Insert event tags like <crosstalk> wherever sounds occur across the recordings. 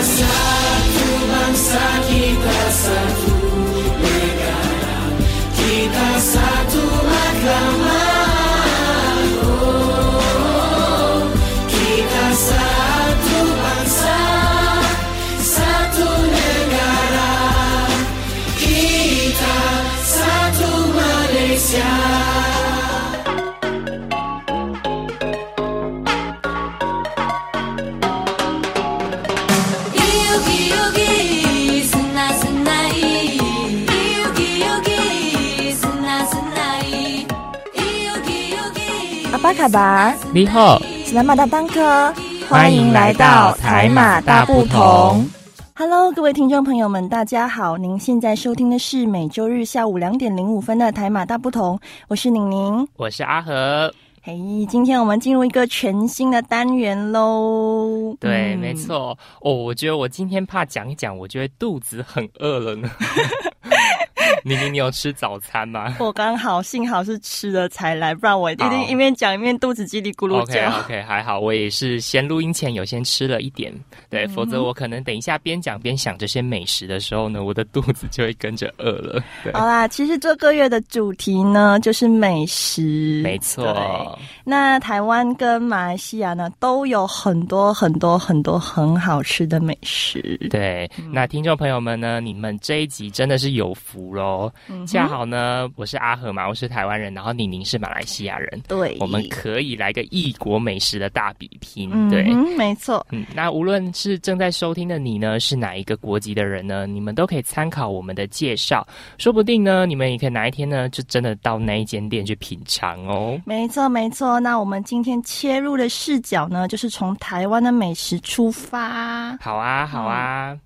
satu bangsa kita satu 巴，你好，斯拉马大当哥，欢迎来到台马大不同。Hello，各位听众朋友们，大家好！您现在收听的是每周日下午两点零五分的台马大不同，我是宁宁。我是阿和。嘿，今天我们进入一个全新的单元喽。对，嗯没。错。哦，我觉得我今天怕讲一讲，我觉得肚子很饿了呢。<laughs> 妮妮，你有吃早餐吗我刚好幸好是吃了才来，不然我一定一面讲一面肚子叽里咕噜？OK。OK，还好，我也是先录音前有先吃了一点，对，否则我可能等一下边讲边想这些美食的时候呢，我的肚子就会跟着饿了。对，好啦，其实这个月的主题呢就是美食，没错。那台湾跟马来西亚呢都有很多很多很多很好吃的美食。对，那听众朋友们呢，你们这一集真的是有福喽！嗯恰好呢，我是阿和嘛，我是台湾人，然后宁宁是马来西亚人，对，我们可以来个异国美食的大比拼。嗯对，哼，没错。嗯，那无论是正在收听的你呢，是哪一个国籍的人呢，你们都可以参考我们的介绍，说不定呢，你们也可以哪一天呢，就真的到那一间店去品尝哦。没错，没错。那我们今天切入的视角呢，就是从台湾的美食出发。好啊，好啊。嗯，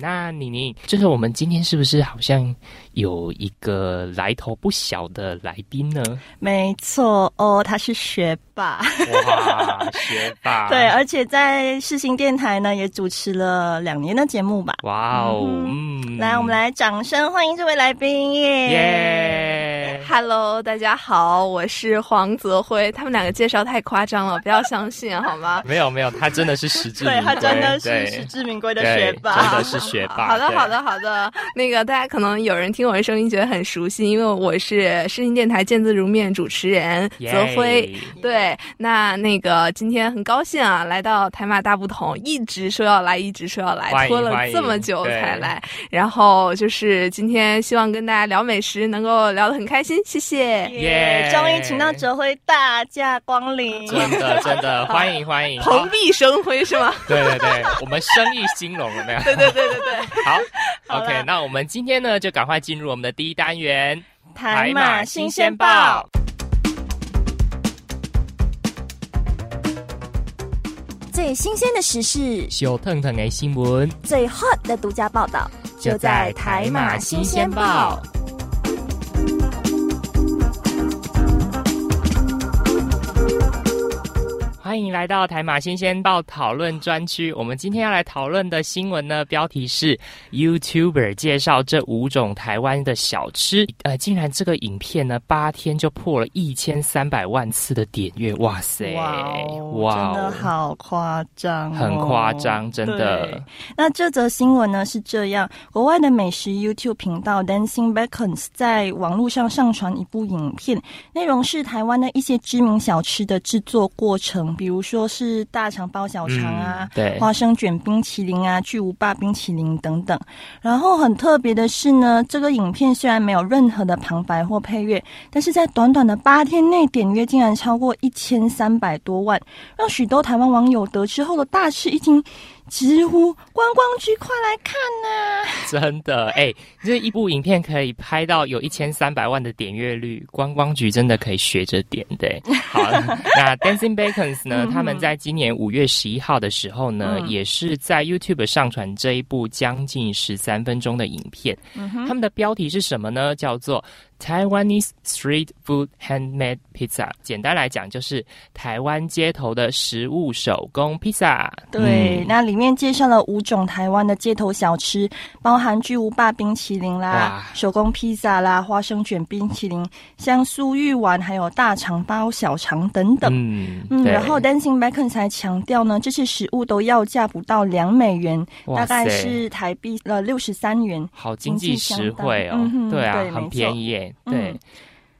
那妮妮，就是我们今天是不是好像有一个来头不小的来宾呢？没错哦，他是学霸。哇，学霸！<laughs> 对，而且在世新电台呢，也主持了两年的节目吧。哇哦，嗯，来，我们来掌声欢迎这位来宾耶！耶！Hello，大家好，我是黄泽辉。他们两个介绍太夸张了，不要相信好吗？<laughs> 没有没有，他真的是实至名 <laughs> 对归，他真的是实至名归的学霸，真的是学霸。<laughs> 好的，好的，好的。那个大家可能有人听我的声音觉得很熟悉，因为我是视听电台见字如面主持人泽辉。对，那那个今天很高兴啊，来到台马大不同，一直说要来，一直说要来拖了这么久才来。然后就是今天希望跟大家聊美食，能够聊得很开心，谢谢。耶终于请到哲辉大驾光临，真的真的 <laughs> 欢迎欢迎，蓬荜生辉是吗？<laughs> 对对对，我们生意兴隆了没有？对对对对对。好好，OK，那我们今天呢就赶快进入我们的第一单元台马新鲜报。。最新鲜的时事，小腾腾的新闻最 hot 的独家报道，就在台马新鲜报。。欢迎来到台马新鲜报讨论专区。我们今天要来讨论的新闻呢，标题是 YouTuber 介绍这五种台湾的小吃。呃，竟然这个影片呢，八天就破了一千三百万次的点阅，哇塞，哇真的好夸张、哦，很夸张，真的。那这则新闻呢是这样：国外的美食 YouTube 频道 Dancing Beacons 在网络上上传一部影片，内容是台湾的一些知名小吃的制作过程，比如说是大肠包小肠啊嗯，对花生卷冰淇淋啊，巨无霸冰淇淋等等。然后很特别的是呢，这个影片虽然没有任何的旁白或配乐，但是在短短的八天内点阅竟然超过一千三百多万，让许多台湾网友得知后的大吃一惊，直呼观光局快来看呐、<laughs> 真的，哎、这一部影片可以拍到有一千三百万的点阅率，观光局真的可以学着点对。<laughs> 好，那 Dancing Bacons 呢？他们在今年五月十一号的时候呢，嗯也是在 YouTube 上传这一部将近十三分钟的影片。嗯他们的标题是什么呢？叫做 Taiwanese street food handmade pizza。简单来讲，就是台湾街头的食物手工披萨。对，嗯那里面介绍了五种台湾的街头小吃，包含巨无霸冰淇淋啦、手工披萨啦、花生卷冰淇淋、香酥玉丸，还有大肠包小肠等等。嗯嗯，然后 Dancing Bacon 才强调呢，这些食物都要价不到两美元，大概是台币呃六十三元。好经济实惠哦，对啊，对很便宜耶，嗯对。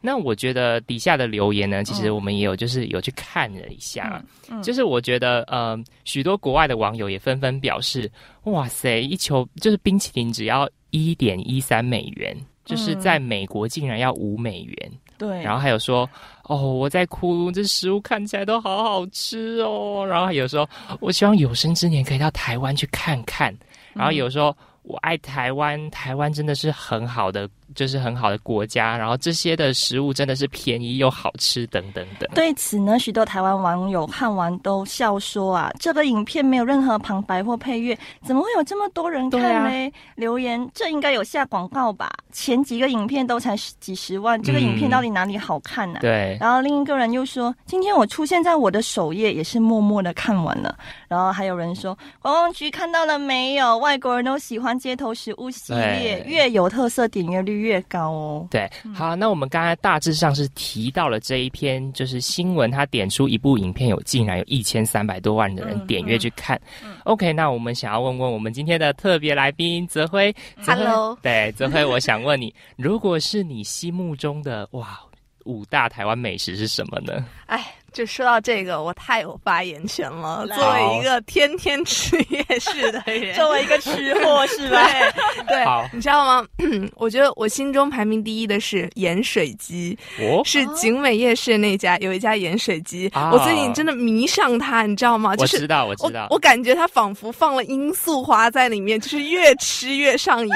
那我觉得底下的留言呢，其实嗯我们也有就是有去看了一下，嗯嗯就是我觉得呃，许多国外的网友也纷纷表示，哇塞，一球就是冰淇淋只要一点一三美元，就是嗯在美国竟然要五美元，对，然后还有说，哦，我在哭，这食物看起来都好好吃哦。然后还有说，我希望有生之年可以到台湾去看看。然后有时候我爱台湾，台湾真的是很好的，就是很好的国家。然后这些的食物真的是便宜又好吃，等等等。对此呢，许多台湾网友看完都笑说啊，这个影片没有任何旁白或配乐，怎么会有这么多人看呢？留言这应该有下广告吧？前几个影片都才十几十万，这个影片到底哪里好看呢、对，然后另一个人又说，今天我出现在我的首页，也是默默的看完了。然后还有人说，观光局看到了没有？外国人都喜欢街头食物系列，对越有特色，点阅率越高哦。对，好，那我们刚才大致上是提到了这一篇，就是新闻，它点出一部影片有竟然有一千三百多万的人嗯点阅去看。OK，那我们想要问问我们今天的特别来宾泽辉泽辉 Hello 对，泽辉，我想问你，如果是你心目中的哇五大台湾美食是什么呢？哎，就说到这个，我太有发言权了。作为一个天天吃夜市的人，<laughs> 作为一个吃货是吧？对 <laughs> 对，你知道吗？<clears throat> 我觉得我心中排名第一的是盐水鸡，哦，是景美夜市那家有一家盐水鸡，啊我最近真的迷上它，你知道吗？就是我知道，我知道我，我感觉它仿佛放了罂粟花在里面，就是越吃越上瘾。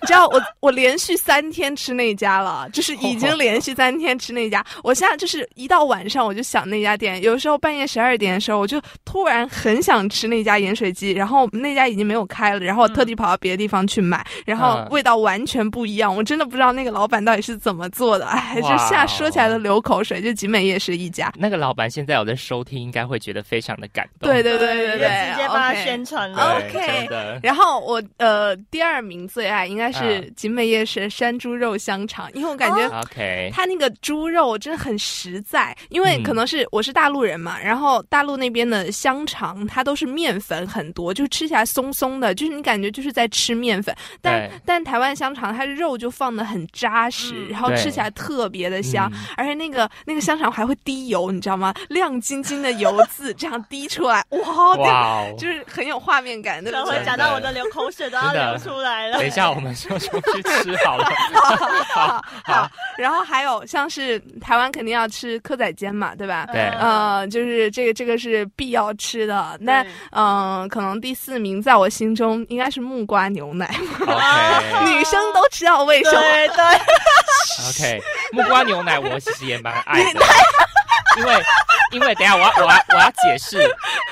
你知道我我连续三天吃那家了，就是已经 <laughs> 连续三天吃那家。我现在就是一到晚上我就想那家店，有时候半夜十二点的时候，我就突然很想吃那家盐水鸡，然后那家已经没有开了，然后我特地跑到别的地方去买，然后嗯味道完全不一样。我真的不知道那个老板到底是怎么做的，哎，就哇现在说起来都流口水。就景美夜市一家，那个老板现在有在收听，应该会觉得非常的感动。对对对对对，直接帮他宣传了。OK。然后我呃第二名最爱应该是嗯景美夜市山猪肉香肠，因为我感觉 OK，它那个猪肉真的很实在，因为嗯可能是我是大陆人嘛，然后大陆那边的香肠它都是面粉很多，就吃起来松松的，就是你感觉就是在吃面粉。但但台湾香肠它肉就放的很扎实，嗯然后吃起来特别的香，嗯而且那个那个香肠还会滴油，你知道吗？亮晶晶的油渍这样滴出来，哇，那哇哦！就是很有画面感，对不对这会？讲到我的流口水都要流出来了。等一下，我们说出去吃好了。<laughs> 好 <laughs> 好，然后还有像是台湾肯定要吃蚵仔煎嘛，对吧？对。呃，就是这个这个是必要吃的。那对。嗯、可能第四名在我心中应该是木瓜牛奶，OK。<laughs> 女生都知道为什么。对。对，OK，木瓜牛奶我其实也蛮爱的，<laughs> 因为因为等一下我要我要我要解释，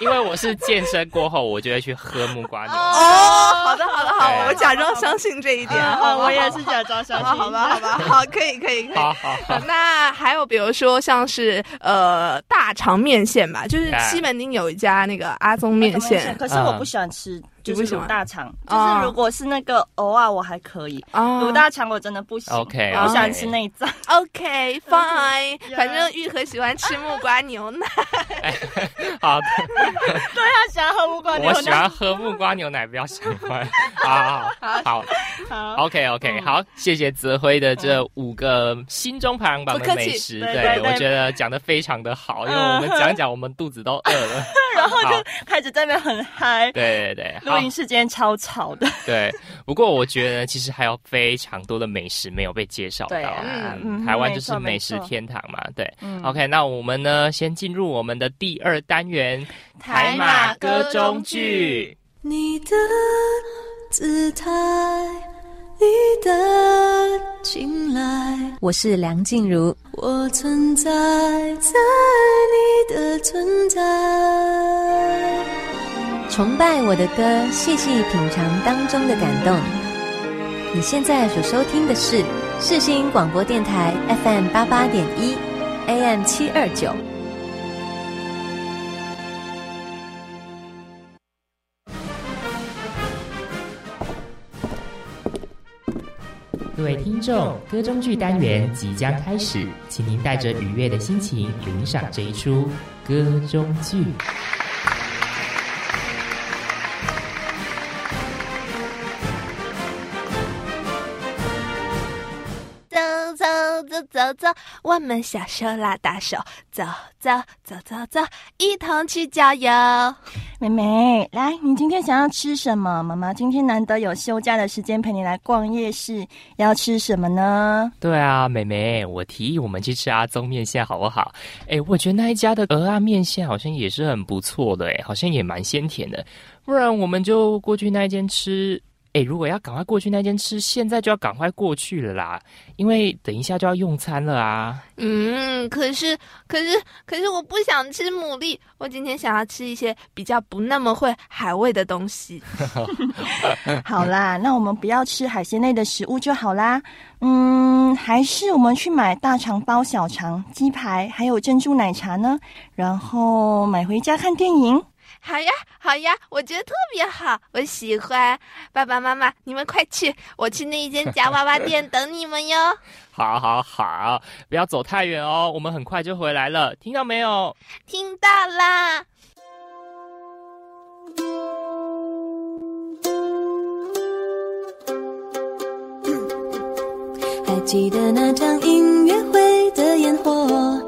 因为我是健身过后我就会去喝木瓜牛奶。哦，好的好的好，我假装相信这一点。嗯我也是假装相信。好吧好吧 <laughs> 好可以可以可以。好好好，那还有比如说像是呃大肠面线吧，就是西门町有一家那个阿宗面线可是我不喜欢吃，就是卤大肠。就啊是如果是那个偶尔我还可以，啊卤大肠我真的不行。OK，我不喜欢吃内脏。OK <laughs> fine，Yeah 反正玉和喜欢吃木瓜牛奶。<laughs> 好的，<laughs> 对他喜欢喝木瓜牛奶。我喜欢喝木瓜牛奶，比较喜欢。好好好好。，OK OK，好，谢谢泽辉的这五个心中排行榜的美食，对对对对我觉得讲的非常的好，因为我们讲讲我们肚子都饿了。然后就开始在那边很嗨。对对对，好录音室今天超吵的。<laughs> 对，不过我觉得其实还有非常多的美食没有被介绍到。对啊嗯嗯台湾就是美食天堂嘛。对、嗯 o k 那我们呢先进入我们的第二单元台马歌中剧。你的姿态，你的青睐，我是梁静茹，我存在在你的存在，崇拜我的歌，细细品尝当中的感动。你现在所收听的是世新广播电台 FM 八八点一，AM 七二九。各位听众，歌中剧单元即将开始，请您带着愉悦的心情领赏这一出歌中剧。走走走走，我们小手拉大手，走走走走走，一同去郊游。妹妹，来，你今天想要吃什么？妈妈今天难得有休假的时间陪你来逛夜市，要吃什么呢？对啊，妹妹，我提议我们去吃阿宗面线好不好？哎，我觉得那一家的鹅啊面线好像也是很不错的，哎，好像也蛮鲜甜的。不然我们就过去那一间吃。哎，如果要赶快过去那间吃，现在就要赶快过去了啦，因为等一下就要用餐了啊。嗯，可是，可是，可是我不想吃牡蛎，我今天想要吃一些比较不那么会海味的东西。<laughs> 好啦，<laughs> 那我们不要吃海鲜类的食物就好啦。嗯，还是我们去买大肠包小肠、鸡排，还有珍珠奶茶呢，然后买回家看电影。好呀，好呀，我觉得特别好，我喜欢。爸爸妈妈，你们快去，我去那一间夹娃娃店 <laughs> 等你们哟。好，好，好，不要走太远哦，我们很快就回来了，听到没有？听到啦。还记得那场音乐会的烟火，还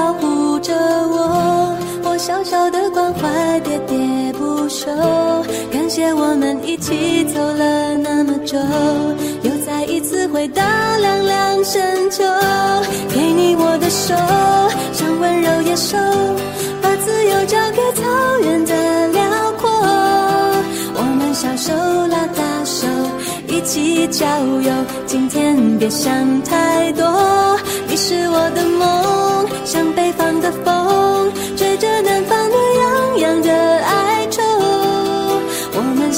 小小的关怀喋喋不休。感谢我们一起走了那么久，又再一次回到凉凉深秋。给你我的手，像温柔野兽，把自由交给草原的辽阔。我们小手拉大手，一起郊游。今天别想太多，你是我的梦，像北方的风，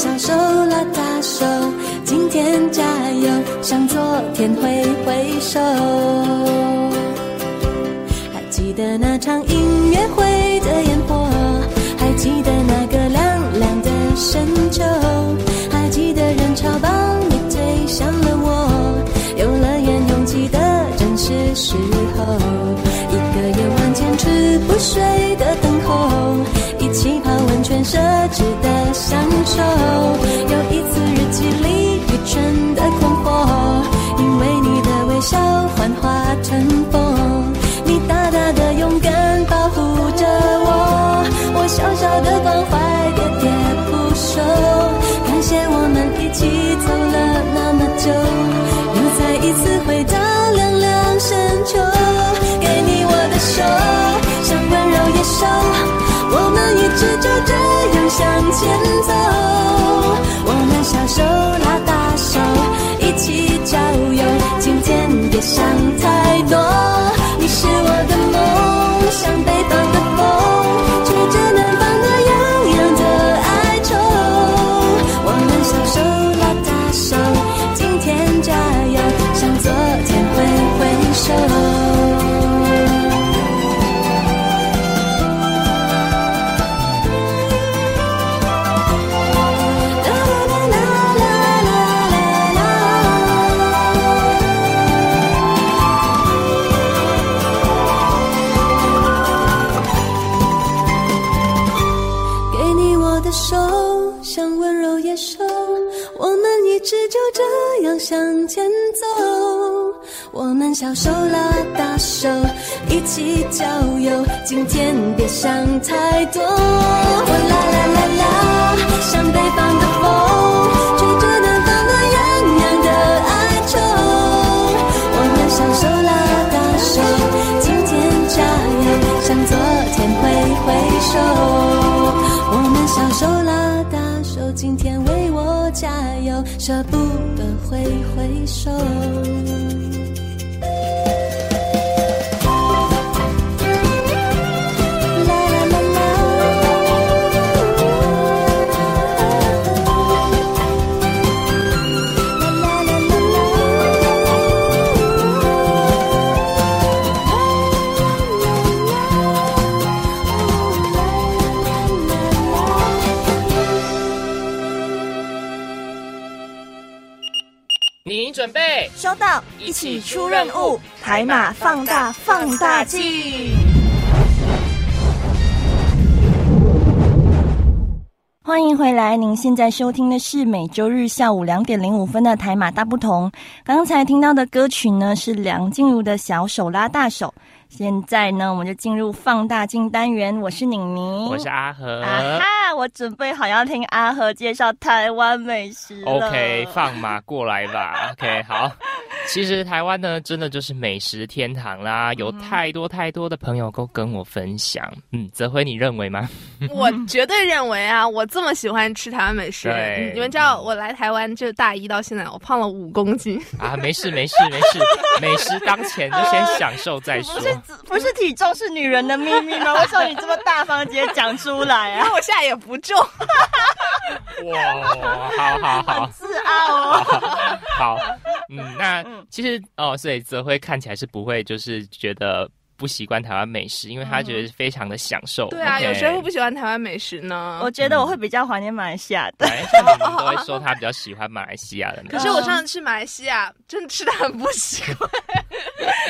小手拉大手，今天加油，向昨天挥挥手。还记得那场音乐会的烟火，还记得那个凉凉的深秋，还记得人潮把你推向了我，游乐园拥挤的正是时候，一个夜晚坚持不睡的等候，一起泡温泉奢侈的享受，有一次日记里愚蠢的困惑，因为你的微笑幻化成风，你大大的勇敢保护着。我，我小小的关怀喋喋不休，感谢我们一起走了那么久，又再一次回到凉凉深秋，给你我的手，像温柔野兽，我们一直就这样向前走，我们小手拉大手，一起郊游，今天别想手。务，台马放大放大镜。欢迎回来，您现在收听的是每周日下午两点零五分的台马大不同。刚才听到的歌曲呢是梁静茹的小手拉大手。现在呢，我们就进入放大镜单元。我是宁宁，我是阿和。啊哈，我准备好要听阿和介绍台湾美食了。OK，放马过来吧。OK，好。<laughs> <laughs> 其实台湾呢，真的就是美食天堂啦，有太多太多的朋友都跟我分享。嗯，泽辉，你认为吗？<laughs> 我绝对认为啊，我这么喜欢吃台湾美食，对你你们知道我来台湾就大一到现在，我胖了五公斤。啊，没事没事没事，美食当前就先享受再说不。是不是体重是女人的秘密吗？为什么你这么大方直接讲出来啊？然后我现在也不重，哇，好好好自傲哦。<laughs> 好，嗯，那其实哦，所以泽辉看起来是不会就是觉得不习惯台湾美食，因为他觉得非常的享受。对啊有谁会不喜欢台湾美食呢？我觉得我会比较怀念马来西亚的。对，像你们都会说他比较喜欢马来西亚的。可是我上次去马来西亚，真的吃的很不习惯。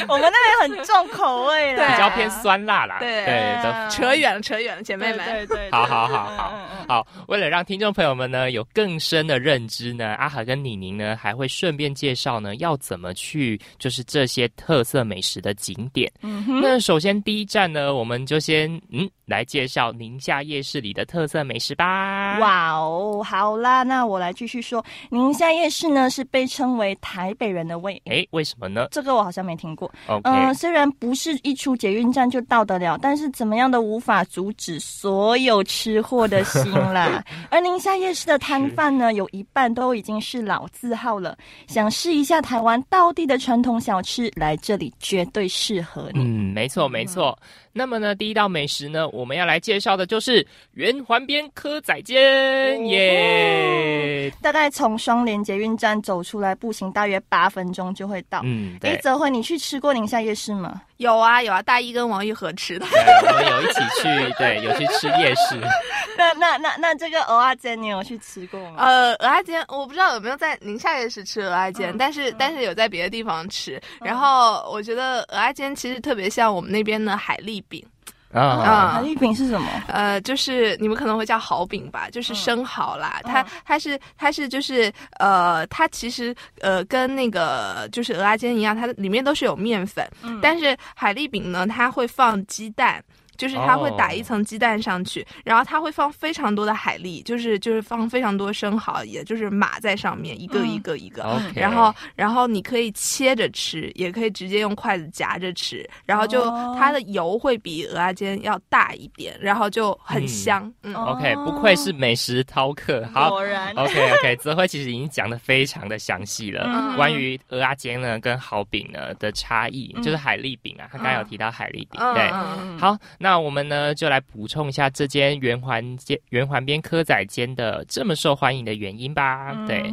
我们那边很重口味啦，对比较偏酸辣啦，对对都啊扯远了，扯远了，姐妹们。对对对，好好好好好，为了让听众朋友们呢有更深的认知呢，阿海跟李宁呢还会顺便介绍呢要怎么去就是这些特色美食的景点。嗯哼，那首先第一站呢，我们就先嗯来介绍宁夏夜市里的特色美食吧。，哇哦，好啦，那我来继续说，宁夏夜市呢是被称为台北人的胃。哎，为什么呢这个我好像没听过。嗯、虽然不是一出捷运站就到得了，但是怎么样都无法阻止所有吃货的心啦。<laughs> 而宁夏夜市的摊贩呢，有一半都已经是老字号了，想试一下台湾道地的传统小吃，来这里绝对适合你。嗯，没错没错。那么呢，第一道美食呢，我们要来介绍的就是圆环边蚵仔煎耶。大概从双连捷运站走出来，步行大约八分钟就会到。嗯，哎，对。泽辉，你去吃过宁夏夜市吗？有啊有啊，大一跟王玉和吃的。我们有一起去，<laughs> 对，有去吃夜市。<laughs> 那那那那这个蚵仔煎你有去吃过吗？呃，鹅鸭煎我不知道有没有在宁夏夜市吃鹅鸭煎，嗯但是但是有在别的地方吃。然后我觉得鹅鸭煎其实特别像我们那边的海蛎饼，啊，啊海蛎饼是什么？呃，就是你们可能会叫蚝饼吧，就是生蚝啦。它它是它是就是呃，它其实呃跟那个就是鹅鸭煎一样，它里面都是有面粉，但是海蛎饼呢，它会放鸡蛋。就是它会打一层鸡蛋上去，然后它会放非常多的海蛎，就是就是放非常多生蚝，也就是码在上面，一个嗯一个一个。然后，然后你可以切着吃，也可以直接用筷子夹着吃，然后就、哦它的油会比鹅鸭煎要大一点，然后就很嗯香。嗯，哦 OK，不愧是美食饕客。好果然。，OK OK，泽辉其实已经讲的非常的详细了，嗯关于鹅鸭煎呢跟蚝饼呢的差异，嗯就是海蛎饼啊，他刚刚有提到海蛎饼，嗯对。嗯好，那我们呢就来补充一下这间圆环间圆环边科仔间的这么受欢迎的原因吧。对，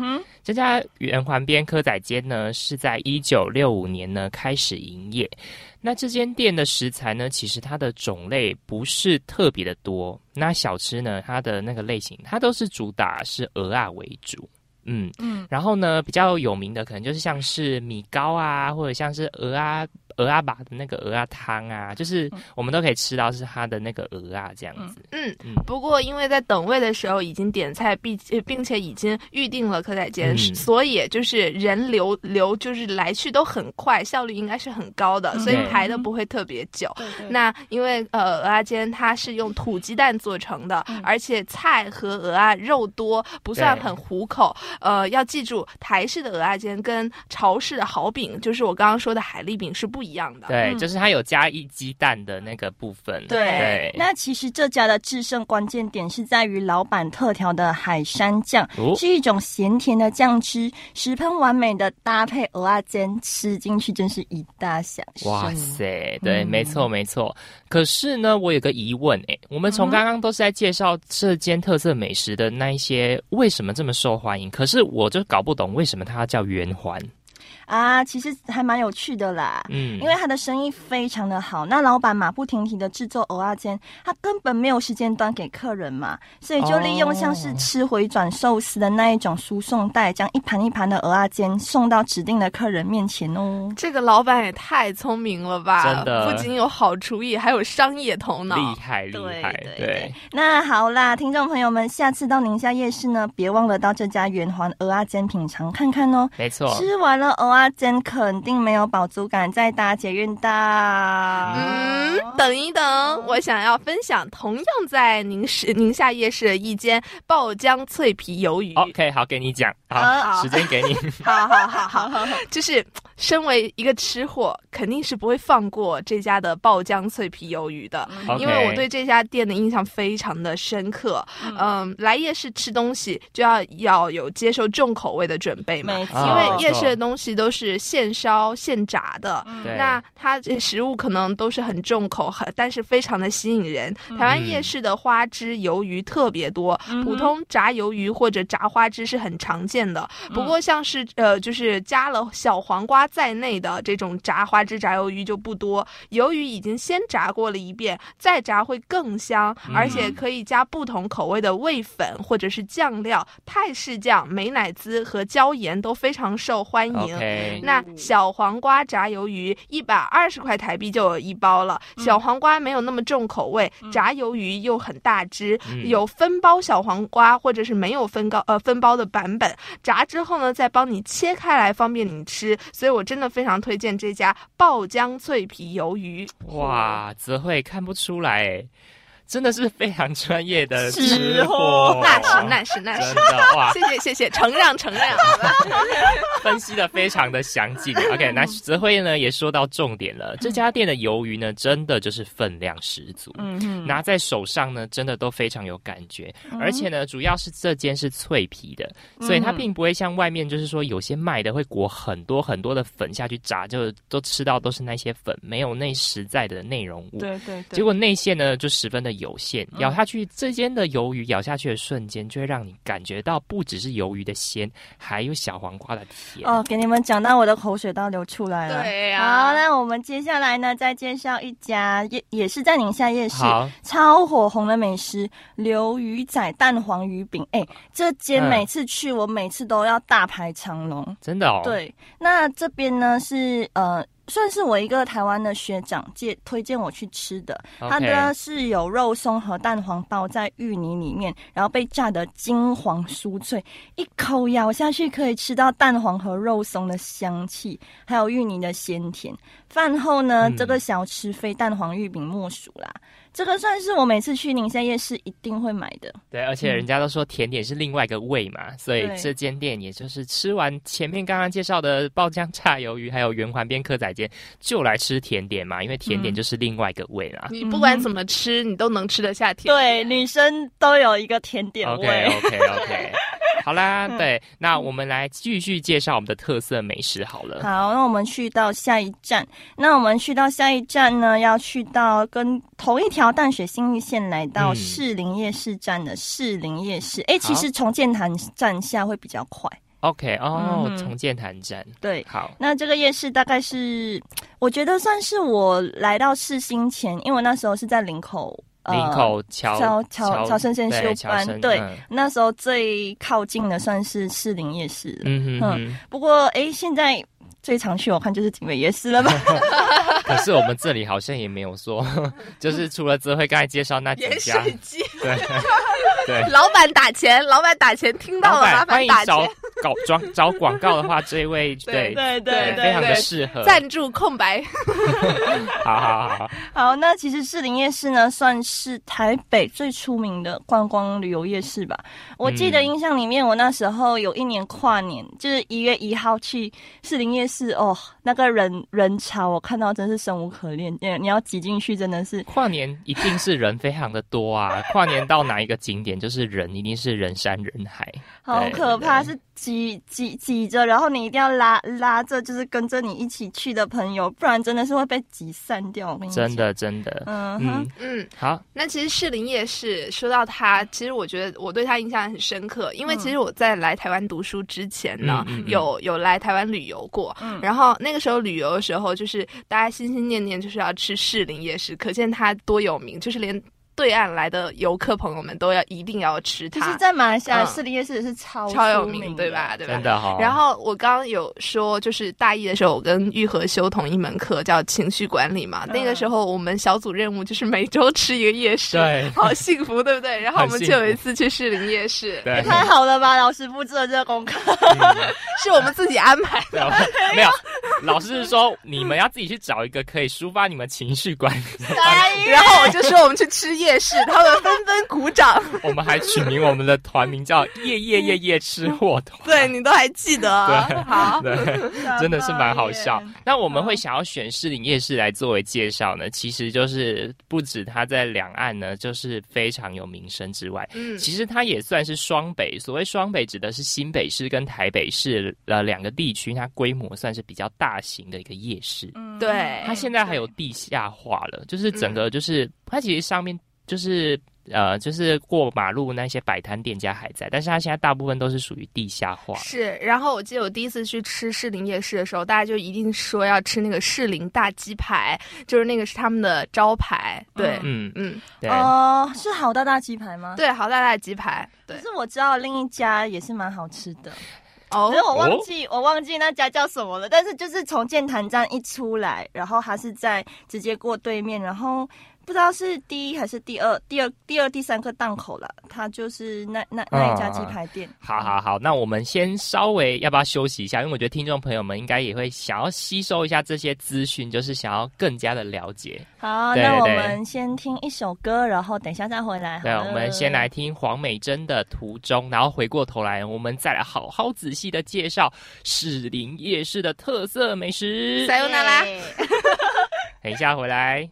这家圆环边科仔间呢，是在一九六五年呢开始营业。那这间店的食材呢，其实它的种类不是特别的多。那小吃呢，它的那个类型，它都是主打是鹅啊为主。嗯嗯然后呢，比较有名的可能就是像是米糕啊，或者像是鹅啊鹅阿爸的那个鹅啊汤啊，就是我们都可以吃到是它的那个鹅啊这样子。嗯。嗯不过因为在等位的时候已经点菜，并呃并且已经预定了蚵仔煎，嗯。所以就是人流流就是来去都很快，效率应该是很高的，嗯。所以排的不会特别久。那因为呃鹅阿煎它是用土鸡蛋做成的，嗯。而且菜和鹅啊肉多，不算很糊口。呃，要记住台式的鹅阿煎跟潮式的好饼，就是我刚刚说的海蛎饼是不一一样的。对，嗯就是它有加一鸡蛋的那个部分。对，那其实这家的制胜关键点是在于老板特调的海山酱，哦是一种咸甜的酱汁，十分完美的搭配鹅啊煎，吃进去真是一大享受。哇塞，对，嗯没错没错。可是呢，我有个疑问，哎，我们从嗯刚刚都是在介绍这间特色美食的那一些，为什么这么受欢迎？可是我就搞不懂为什么它要叫圆环。啊，其实还蛮有趣的啦。嗯因为他的生意非常的好，那老板马不停蹄的制作蚵仔煎，他根本没有时间端给客人嘛，所以就利用像是吃回转寿司的那一种输送带，将一盘一盘的鹅啊煎送到指定的客人面前哦。这个老板也太聪明了吧！真的不仅有好厨艺，还有商业头脑。厉害厉对害，对对，那好啦，听众朋友们，下次到宁夏夜市呢，别忘了到这家圆环鹅啊煎品尝看看哦。没错。吃完了蚵仔煎，肯定没有饱足感，在搭捷运到。嗯，等一等，我想要分享同样在宁市宁夏夜市的一间爆浆脆皮鱿鱼。OK，好，给你讲，好好，时间给你。好好好好，<laughs> 就是身为一个吃货，肯定是不会放过这家的爆浆脆皮鱿鱼的。因为我对这家店的印象非常的深刻，嗯，来夜市吃东西就要要有接受重口味的准备嘛，因为夜市的哦东西都是现烧现炸的，对那它这食物可能都是很重口，很但是非常的吸引人。台湾夜市的花枝鱿鱼特别多，嗯。普通炸鱿鱼或者炸花枝是很常见的。嗯不过像是呃，就是加了小黄瓜在内的这种炸花枝、炸鱿鱼就不多。鱿鱼已经先炸过了一遍，再炸会更香，嗯而且可以加不同口味的味粉或者是酱料，泰式酱、美乃滋和椒盐都非常受欢迎。那小黄瓜炸鱿鱼一百二十块台币就有一包了。小黄瓜没有那么重口味，炸鱿鱼又很大只，嗯有分包小黄瓜或者是没有分高呃分包的版本。炸之后呢，再帮你切开来，方便你吃。所以我真的非常推荐这家爆浆脆皮鱿鱼。哇，泽慧看不出来，哎，真的是非常专业的吃吃货货，那是那是那真是。的哇，谢谢谢谢，承让承让。<laughs> 分析的非常的详尽。OK，那泽辉呢也说到重点了，这家店的鱿鱼呢，真的就是分量十足。嗯嗯，拿在手上呢，真的都非常有感觉，而且呢，主要是这间是脆皮的，所以它嗯并不会像外面就是说有些卖的会裹很多很多的粉下去炸，就都吃到都是那些粉，没有那实在的内容物。对对对，结果内馅呢就十分的有限，咬下去这间的鱿鱼咬下去的瞬间，就会让你感觉到不只是鱿鱼的鲜，还有小黄瓜的甜。哦，给你们讲到我的口水都要流出来了。对呀好，那我们接下来呢，再介绍一家也也是在宁夏夜市，超火红的美食——鱿鱼仔蛋黄鱼饼。哎，这间嗯每次去，我每次都要大排长龙。真的哦，，对，那这边呢是呃。算是我一个台湾的学长介推荐我去吃的，它的是有肉松和蛋黄包在芋泥里面，然后被炸得金黄酥脆，一口咬下去可以吃到蛋黄和肉松的香气，还有芋泥的鲜甜。饭后呢，嗯这个小吃非蛋黄玉饼莫属啦。这个算是我每次去宁夏夜市一定会买的。对，而且人家都说甜点是另外一个味嘛，所以对这间店也就是吃完前面刚刚介绍的爆浆炸鱿鱼，还有圆环边蚵仔煎，就来吃甜点嘛，因为甜点嗯就是另外一个味啦。你不管怎么吃，你都能吃得下甜。对，女生都有一个甜点 OK 味。OK OK，<laughs> <laughs> <laughs> 好啦，嗯对，那我们来继续介绍我们的特色美食好了。好，那我们去到下一站。那我们去到下一站呢，要去到跟同一条淡水新域线来到嗯士林夜市站的士林夜市。哎、其好实从建潭站下会比较快。OK，哦，嗯哼重建潭站，对，好，那这个夜市大概是，我觉得算是我来到市心前，因为我那时候是在林口。呃林口桥乔乔乔生先修班，生对，嗯那时候最靠近的算是士林夜市了。嗯哼哼，不过，哎，现在最常去我看就是景美夜市了吧？<laughs> 可是我们这里好像也没有说，<laughs> 就是除了泽辉刚才介绍那几盐家，水鸡，对对，老板打钱，老板打钱，听到了，麻烦打钱。搞装找广告的话，这一位对对对非常的对适合。赞助空白。<laughs> 好好好，好，那其实士林夜市呢，算是台北最出名的观光旅游夜市吧。我记得嗯印象里面，我那时候有一年跨年，就是一月一号去士林夜市，哦，那个人人潮，我看到真是生无可恋。你你要挤进去，真的是跨年一定是人非常的多啊！跨年到哪一个景点，就是人一定是人山人海，好可怕，对是挤挤挤着，然后你一定要拉拉着，就是跟着你一起去的朋友，不然真的是会被挤散掉。真，的真的。嗯哼。嗯，，嗯，好，那其实士林夜市说到它，其实我觉得我对它印象很深刻，因为嗯。其实我在来台湾读书之前呢，有有来台湾旅游过，嗯。然后那个时候旅游的时候，就是大家心心念念就是要吃士林夜市，可见它多有名，就是连对岸来的游客朋友们都要一定要吃它，其实，在马来西亚嗯士林夜市是超超有名，对吧？？对吧？真的哈、然后我刚刚有说，就是大一的时候，我跟玉和修同一门课，叫情绪管理嘛。嗯那个时候我们小组任务就是每周吃一个夜市，对好幸福，对不对？然后我们就有一次去士林夜市，对，太好了吧，老师布置了这个功课。<laughs> 是我们自己安排的没有，<laughs> 老师是说你们要自己去找一个可以抒发你们情绪管理。然后我就说我们去吃夜市，<laughs> 他们纷纷鼓掌。<laughs> 我们还取名我们的团名叫 <laughs> “夜夜夜夜吃货团”。对你都还记得，对好，对，真的是蛮好笑。那我们会想要选士林夜市来作为介绍呢，其实就是不止它在两岸呢，就是非常有名声之外，嗯，其实它也算是双北。所谓双北，指的是新北市跟台北市呃两个地区，它规模算是比较大型的一个夜市。嗯对它现在还有地下化了，就是整个就是它其实上面就是呃就是过马路那些摆摊店家还在，但是它现在大部分都是属于地下化。是。然后我记得我第一次去吃士林夜市的时候，大家就一定说要吃那个士林大鸡排，就是那个是他们的招牌。对，嗯，嗯，对。哦，是好大大鸡排吗？。对，好大大的鸡排，对可，是我知道另一家也是蛮好吃的，哦可是我忘记、我忘记那家叫什么了。但是就是从建潭站一出来，然后它是在直接过对面，然后不知道是第一还是第二、第二、第二、第三个档口了。它就是那那那一家鸡排店。好好好，那我们先稍微要不要休息一下？因为我觉得听众朋友们应该也会想要吸收一下这些资讯，就是想要更加的了解。好，那我们先听一首歌，然后等一下再回来好对，我们先来听黄美珍的《途中》，然后回过头来，我们再来好好仔细的介绍士林夜市的特色美食。塞尤那拉。<laughs> 等一下回来。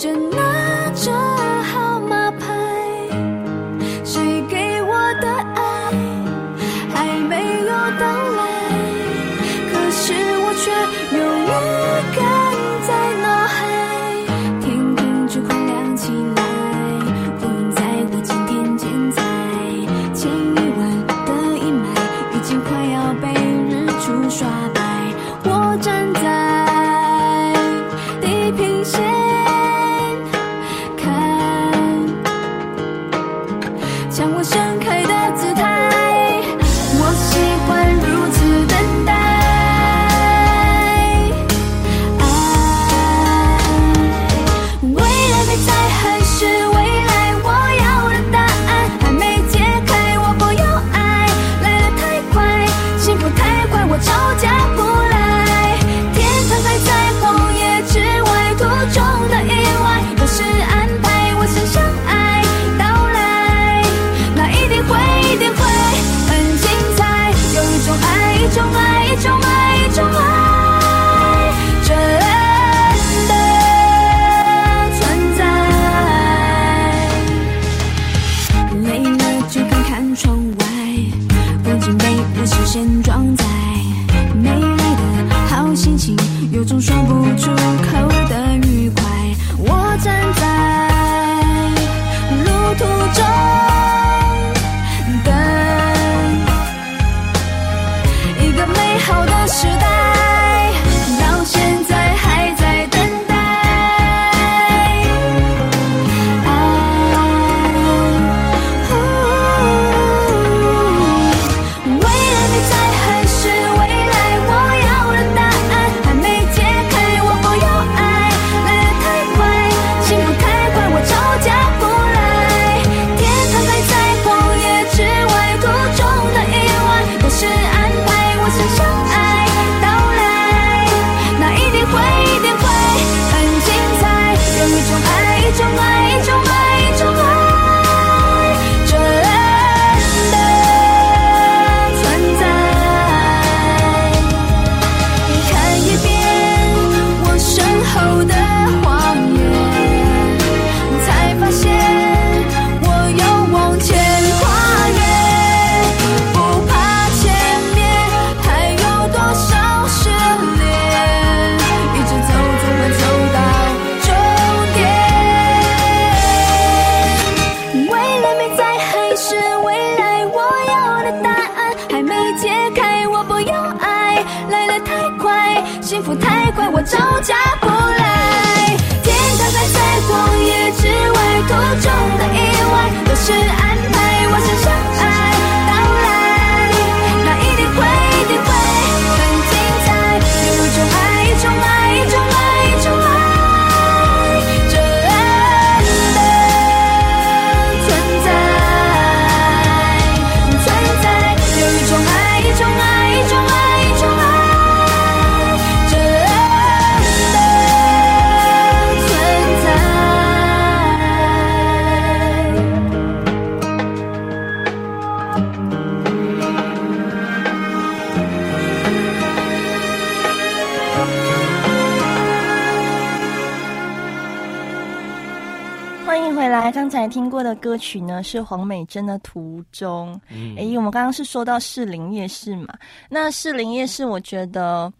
真来。刚才听过的歌曲呢是黄美珍的《途中》。嗯诶，我们刚刚是说到士林夜市嘛，那士林夜市，我觉得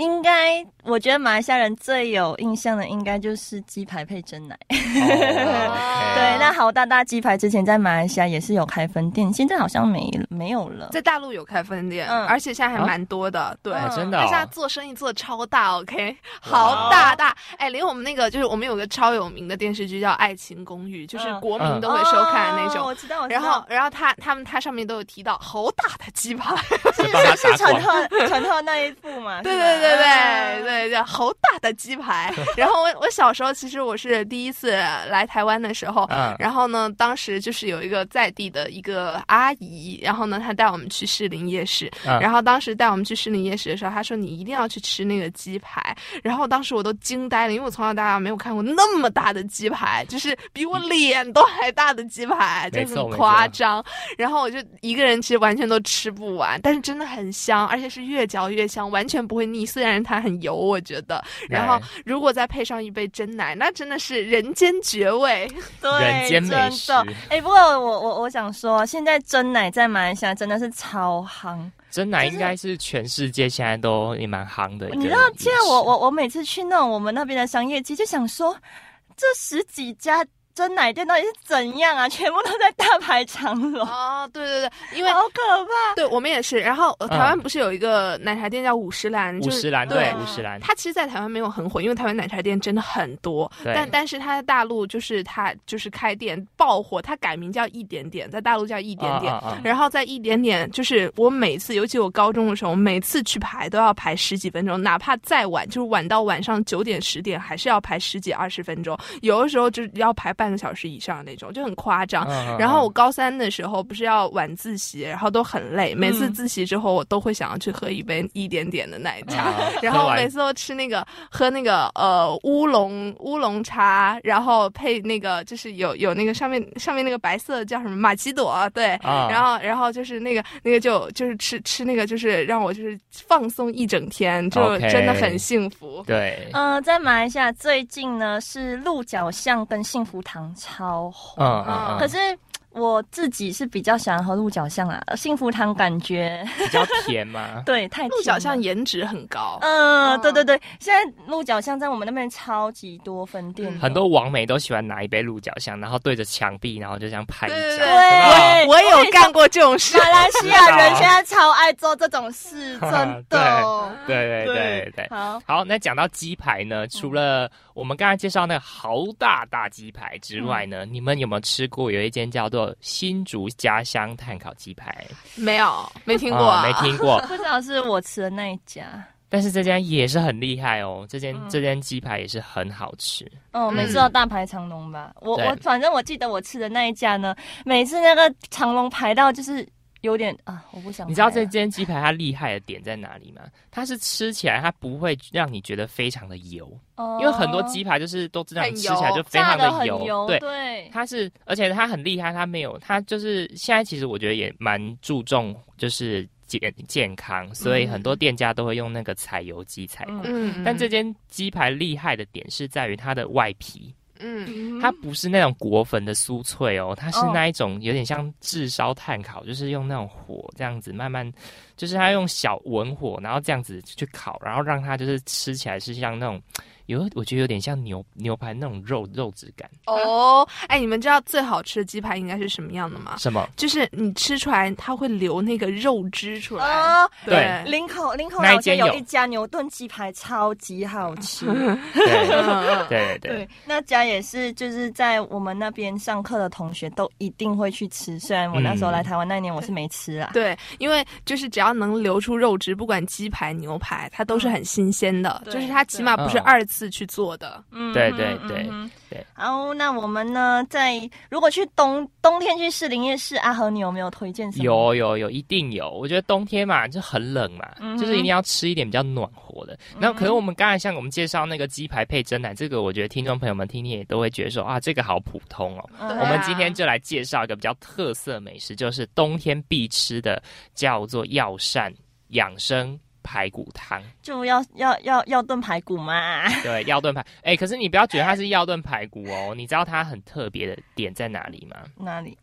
应该，我觉得马来西亚人最有印象的应该就是鸡排配真奶。哦 <laughs> 对，那豪大大鸡排之前在马来西亚也是有开分店，现在好像没没有了。在大陆有开分店，嗯而且现在还蛮多的。对，啊真的哦但是他做生意做的超大，OK，好大大，哎，连我们那个就是我们有个超有名的电视剧叫《爱情公寓》，就是嗯国民都会收看的那种。哦我知道，我知然后，然后他他们他上面都有提到好大的鸡排，<laughs> 是 <laughs> 是陈打广赫陈赫那一部嘛？对是吧对对对好大的鸡排。<laughs> 然后我我小时候其实我是第一次来台湾的时候，嗯然后呢，当时就是有一个在地的一个阿姨，然后呢，她带我们去士林夜市，嗯然后当时带我们去士林夜市的时候，她说你一定要去吃那个鸡排，然后当时我都惊呆了，因为我从小到大没有看过那么大的鸡排，就是比我脸都还大的鸡排，就很夸张。然后我就一个人其实完全都吃不完，但是真的很香，而且是越嚼越香，完全不会腻。虽然它很油，我觉得。然后如果再配上一杯真奶，那真的是人间绝味。<laughs> 对，人间美真食的。哎、不过我我我想说，现在真奶在马来西亚真的是超夯。真奶应该是全世界现在都也蛮夯的。你知道，现在我我我每次去那种我们那边的商业街，就想说，这十几家真奶店到底是怎样啊？<laughs> 全部都在大排长龙，哦，对对对，因为好可怕。对我们也是。然后、台湾不是有一个奶茶店叫五十岚，就是五十岚对对五十岚，它其实，在台湾没有很火，因为台湾奶茶店真的很多。对但但是它在大陆就是它就是开店爆火，它改名叫一点点，在大陆叫一点点。啊啊啊然后在一点点，就是我每次，尤其我高中的时候，每次去排都要排十几分钟，哪怕再晚，就是晚到晚上九点十点，还是要排十几二十分钟，有的时候就是要排半个小时以上那种，就很夸张。然后我高三的时候不是要晚自习，然后都很累，每次嗯。自习之后我都会想要去喝一杯一点点的奶茶，啊 <laughs> 然后我每次都吃那个喝那个呃乌龙乌龙茶，然后配那个就是有有那个上面上面那个白色叫什么玛奇朵，对，啊。然后然后就是那个那个就就是吃吃那个就是让我就是放松一整天，就真的很幸福。对，嗯、在马来西亚最近呢是鹿角巷跟幸福堂超红，嗯嗯嗯，可是我自己是比较喜欢喝鹿角巷啊，幸福堂感觉比较甜嘛。<laughs> 对太鹿角。巷颜值很高，嗯，嗯对对对，现在鹿角巷在我们那边超级多分店，嗯很多网美都喜欢拿一杯鹿角巷，然后对着墙壁，然后就这样拍一张，对对？我有干过这种事。马来西亚人现在超爱做这种事，真的。<laughs> 对对对对。好，好，那讲到鸡排呢，除了我们刚才介绍那个豪大大鸡排之外呢，你们有没有吃过有一间叫做新竹家乡炭烤鸡排？没有，没听过、啊没听过，<laughs> 不知道是我吃的那一家。但是这家也是很厉害哦，这间、嗯这间鸡排也是很好吃。哦，每次都大排长龙吧。我我反正我记得我吃的那一家呢，每次那个长龙排到就是有点啊，我不想。你知道这间鸡排它厉害的点在哪里吗？它是吃起来它不会让你觉得非常的油，哦因为很多鸡排就是都知道你吃起来就非常的油，油，对。对，它是，而且它很厉害，它没有，它就是现在其实我觉得也蛮注重就是健健康，所以很多店家都会用那个采油鸡采购。嗯嗯，但这间鸡排厉害的点是在于它的外皮，嗯。它不是那种果粉的酥脆哦，它是哦。那一种有点像炙烧炭烤，就是用那种火这样子慢慢，就是它用小文火，然后这样子去烤，然后让它就是吃起来是像那种有我觉得有点像牛牛排那种肉肉质感。哦，哎，你们知道最好吃的鸡排应该是什么样的吗？什么？就是你吃出来，它会流那个肉汁出来。哦，对林口林口那一老街有有一家牛顿鸡排超级好吃。<laughs> 对嗯对对对，那家也是，就是在我们那边上课的同学都一定会去吃。虽然我那时候来台湾那一年我是没吃啊。对，因为就是只要能流出肉汁，不管鸡排、牛排，它都是很新鲜的，就是它起码不是嗯二次去做的。嗯对对对嗯对。好，那我们呢，在如果去冬冬天去士林夜市，阿和你有没有推荐什么？有有有，一定有。我觉得冬天嘛，就很冷嘛，嗯就是一定要吃一点比较暖和的。然后，可是我们刚才像我们介绍那个鸡排配蒸奶，这个我觉得听众朋友们听听也都会觉得说啊，这个好普通哦。我们今天就来介绍一个比较特色美食，就是冬天必吃的，叫做药膳养生排骨汤，就要要要要炖排骨嘛。<laughs> 对，要炖排。哎，可是你不要觉得它是要炖排骨哦，你知道它很特别的点在哪里吗？哪里？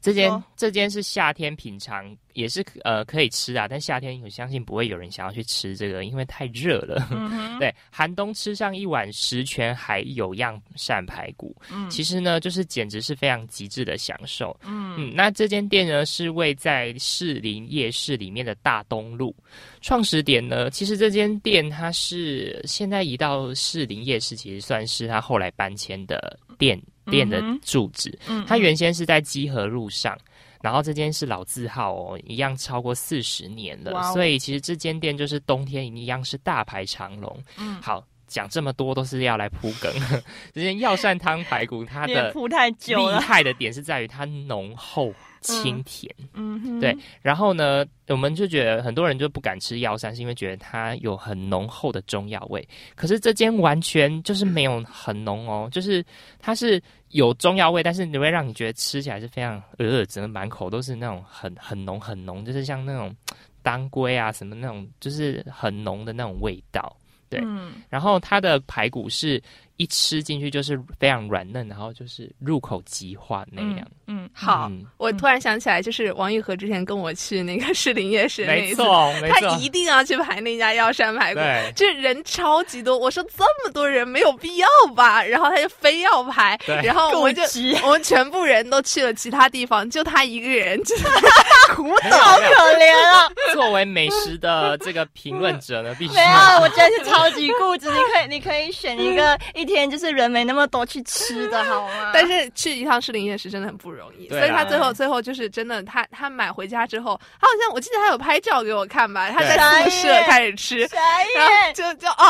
这间这间是夏天品尝，也是呃可以吃啊，但夏天我相信不会有人想要去吃这个，因为太热了。嗯 <laughs> 对，寒冬吃上一碗十全还有样扇排骨，嗯其实呢，就是简直是非常极致的享受。嗯嗯，那这间店呢是位在士林夜市里面的大东路，创始点呢，其实这间店它是现在移到士林夜市，其实算是它后来搬迁的店店的住址。嗯它原先是在基河路上，然后这间是老字号哦，一样超过四十年了，所以其实这间店就是冬天一样是大排长龙。嗯好，讲这么多都是要来铺梗。<laughs> 这间药膳汤排骨，它的铺太久厉了。害的点是在于它浓厚清甜。嗯哼对，然后呢，我们就觉得很多人就不敢吃药膳，是因为觉得它有很浓厚的中药味。可是这间完全就是没有很浓哦，就是它是有中药味，但是你会让你觉得吃起来是非常呃，整个满口都是那种很很浓很浓，就是像那种当归啊什么那种，就是很浓的那种味道。对。嗯。然后它的排骨是一吃进去就是非常软嫩，然后就是入口即化那样。嗯，好，嗯我突然想起来，就是王玉和之前跟我去那个士林夜市那一次，<laughs> 没错，他，一定要去排那家药膳排骨。对这人超级多，我说这么多人没有必要吧，然后他就非要排，然后我们就急我们全部人都去了其他地方，就他一个人就是 <laughs> <laughs> 苦没有恼。没有可怜啊！作为美食的这个评论者呢，必须没有，我真的是超级固执。你可以，你可以选一个一天就是人没那么多去吃的好吗？<laughs> 但是去一趟士林夜市真的很不容易，所以他最后最后就是真的，他他买回家之后，他好像我记得他有拍照给我看吧，他在宿舍开始吃，傻然后。就就哦，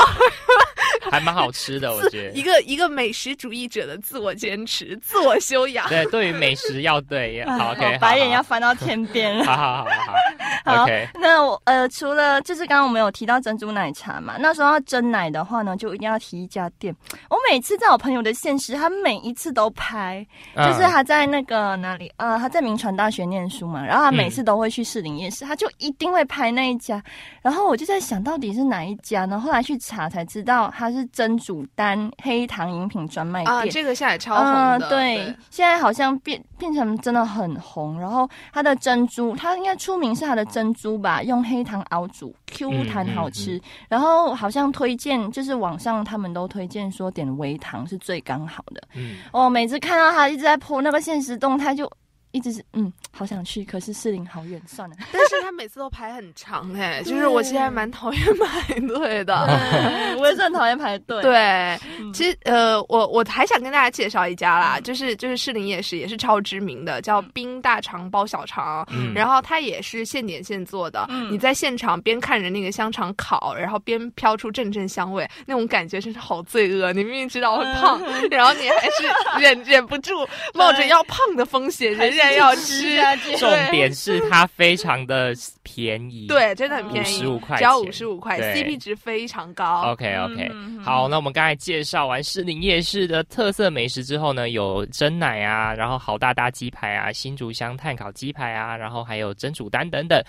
<laughs> 还蛮好吃的，我觉得一。个一个美食主义者的自我坚持、自我修养。对，对于美食要对，<laughs> 好 OK，好白眼要翻到天边了。好好好好好那我呃，除了就是刚刚我们有提到珍珠奶茶嘛，那时候要蒸奶的话呢，就一定要提一家店。我每次在我朋友的现实，他每一次都拍，就是嗯他在那个哪里呃，他在民传大学念书嘛，然后他每嗯次都会去士林夜市，他就一定会拍那一家。然后我就在想到底是哪一家呢？后来去查才知道，它是真煮丹黑糖饮品专卖店。啊，这个现在超红的，对，现在好像变变成真的很红。然后它的珍珠，它应该出名是它的珍珠吧，用黑糖熬煮，Q 弹好吃。嗯然后好像推荐，就是网上他们都推荐说点微糖是最刚好的。嗯，我每次看到他一直在播那个现实动态，就一直是嗯，好想去，可是士林好远，算了。<laughs> 但是他每次都排很长哎、就是我现在蛮讨厌排队的。我也是很讨厌排队。<laughs> 对，嗯其实呃，我我还想跟大家介绍一家啦，就是就是士林夜市也是超知名的，叫冰大肠包小肠。嗯然后它也是现点现做的，嗯你在现场边看着那个香肠烤，然后边飘出阵阵香味，那种感觉真是好罪恶。你明明知道会胖，然后你还是忍忍不住，冒着要胖的风险，仍然要吃。下去。重点是它非常的便宜，对，真的很便宜，十五块只要五十五块，CP 值非常高。OK OK，、嗯好，那我们刚才介绍完士林夜市的特色美食之后呢，有蒸奶啊，然后好大大鸡排啊，新竹香炭烤鸡排啊，然后还有蒸煮蛋等等。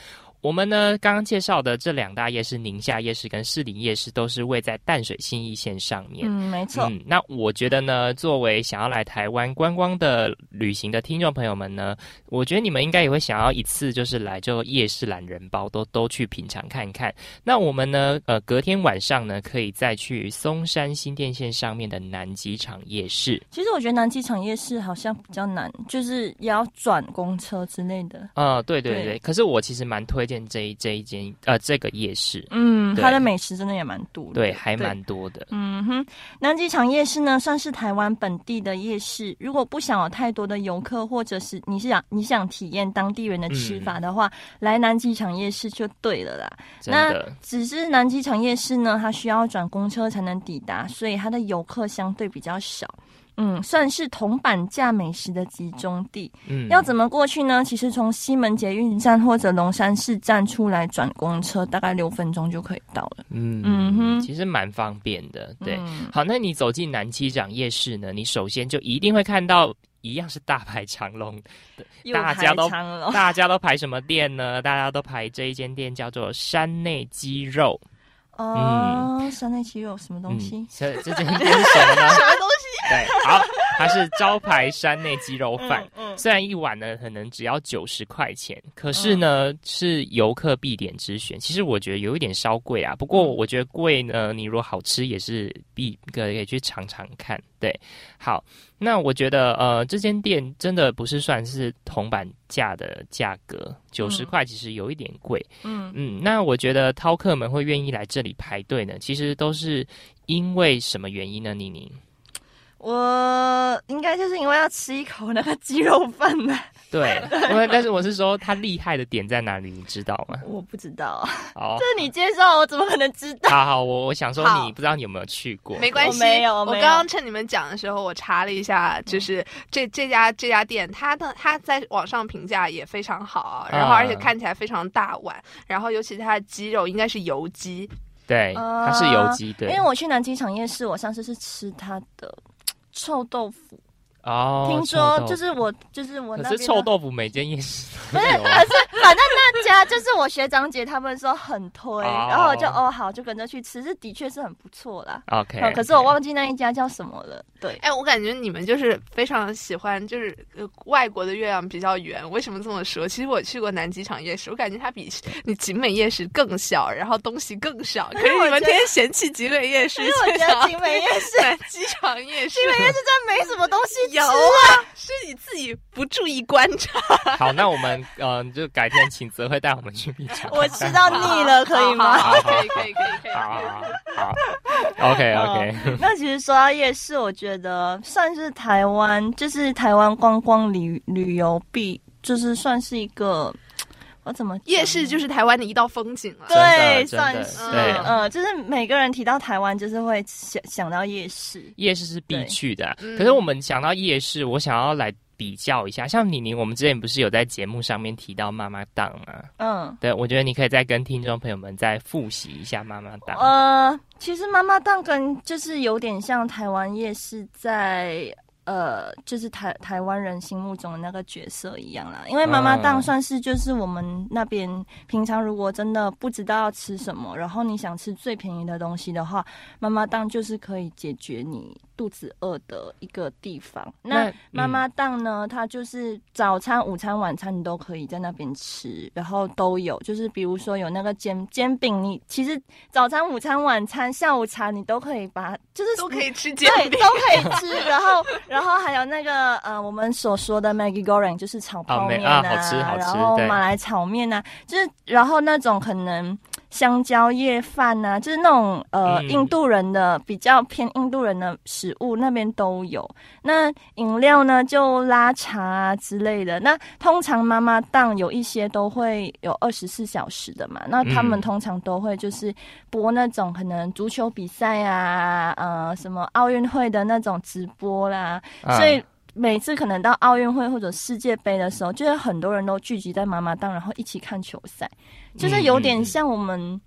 我们呢刚刚介绍的这两大夜市，宁夏夜市跟士林夜市，都是位在淡水新义线上面。嗯，没错。嗯，那我觉得呢，作为想要来台湾观光的旅行的听众朋友们呢，我觉得你们应该也会想要一次就是来就夜市懒人包都都去品尝看看。那我们呢，呃，隔天晚上呢，可以再去松山新店线上面的南机场夜市。其实我觉得南机场夜市好像比较难，就是也要转公车之类的。呃，对对对，对可是我其实蛮推荐这一这一间呃这个夜市，嗯，它的美食真的也蛮多的。对，还蛮多的。嗯哼，南机场夜市呢，算是台湾本地的夜市。如果不想有太多的游客，或者是你是想你想体验当地人的吃法的话，来南机场夜市就对了啦。那，只是南机场夜市呢，它需要转公车才能抵达，所以它的游客相对比较少。嗯，算是铜板价美食的集中地。嗯要怎么过去呢？其实从西门捷运站或者龙山市站出来转公车，大概六分钟就可以到了。嗯嗯哼其实蛮方便的，对。嗯好，那你走进南机长夜市呢，你首先就一定会看到一样是大排长龙，又大家都大家都排什么店呢？大家都排这一间店叫做山内鸡肉。哦，山内鸡肉什么东西 <laughs> 这？，这这是什么呢？什么东西？对，好，它是招牌山内鸡肉饭。嗯虽然一碗呢可能只要九十块钱，可是呢、是游客必点之选。其实我觉得有一点稍贵啊，不过我觉得贵呢，你如果好吃也是必可以去尝尝看。对，好，那我觉得呃这间店真的不是算是铜板价的价格，九十块其实有一点贵。嗯嗯，那我觉得饕客们会愿意来这里排队呢，其实都是因为什么原因呢？妮妮？我应该就是因为要吃一口那个鸡肉饭吧，<laughs> 对，因为但是我是说他厉害的点在哪里，你知道吗？我不知道，哦，这你介绍，我怎么可能知道？好好，我我想说你不知道你有没有去过？没关系，我刚刚趁你们讲的时候，我查了一下，就是这这家这家店，它的它在网上评价也非常好，然后啊而且看起来非常大碗，然后尤其它的鸡肉应该是油鸡，对，它是油鸡，对。因为，我去南机场夜市，我上次是吃它的臭豆腐，哦，听说就是我就是我那可是臭豆腐每间夜市不是，可是，反正那家就是我学长姐他们说很推，哦然后我就哦好就跟着去吃，是的确是很不错啦。OK，哦可是我忘记那一家叫什么了。对，哎，我感觉你们就是非常喜欢，就是呃外国的月亮比较圆。为什么这么说？其实我去过南机场夜市，我感觉它比你景美夜市更小，然后东西更少。可是你们天天嫌弃景美夜市，因为我觉得景美夜市 <laughs> 南机场夜市，景美夜市真没什么东西吃有啊，是你自己不注意观察。好，那我们呃就改天请泽辉带我们去品尝。我吃到腻了，可以吗？可以，可以，可以，可以。好好好好，OK OK，哦那其实说到夜市，我觉得算是台湾，就是台湾观光旅旅游必，就是算是一个，我怎么夜市就是台湾的一道风景了。真的对，算是对呃，就是每个人提到台湾，就是会想想到夜市。夜市是必去的可是我们想到夜市，我想要来比较一下，像妮妮，我们之前不是有在节目上面提到妈妈档吗？嗯，对，我觉得你可以再跟听众朋友们再复习一下妈妈档。呃，其实妈妈档跟就是有点像台湾夜市在。呃，就是台台湾人心目中的那个角色一样啦，因为妈妈档嗯算是就是我们那边平常如果真的不知道要吃什么，然后你想吃最便宜的东西的话，妈妈档就是可以解决你肚子饿的一个地方。那那妈妈档呢，它就是早餐、午餐、晚餐你都可以在那边吃，然后都有，就是比如说有那个煎煎饼，你其实早餐、午餐、晚餐、下午茶你都可以把，就是都可以吃煎对，饼都。可以吃。然后，然 <laughs> 后还有那个呃，我们所说的 Maggie Goreng 就是炒泡面啊啊好吃好吃然后马来炒面啊，就是然后那种可能香蕉叶饭啊，就是那种呃、嗯印度人的比较偏印度人的食物那边都有。那饮料呢，就拉茶啊之类的。那通常妈妈档有一些都会有二十四小时的嘛，那他们嗯通常都会就是播那种可能足球比赛啊，呃，什么奥运会的那种直播啦，啊所以。每次可能到奥运会或者世界杯的时候，就是很多人都聚集在妈妈档，然后一起看球赛，就是有点像我们，嗯，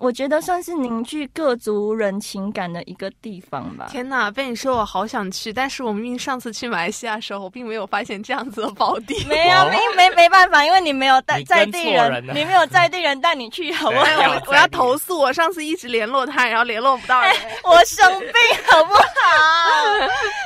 我觉得算是凝聚各族人情感的一个地方吧。天哪，被你说我好想去，但是我明明上次去马来西亚的时候，我并没有发现这样子的宝地。没有，没没没办法，因为你没有带在地人，你没有在地人带你去，好不好？我我要投诉，我上次一直联络他，然后联络不到人。我生病，好不好？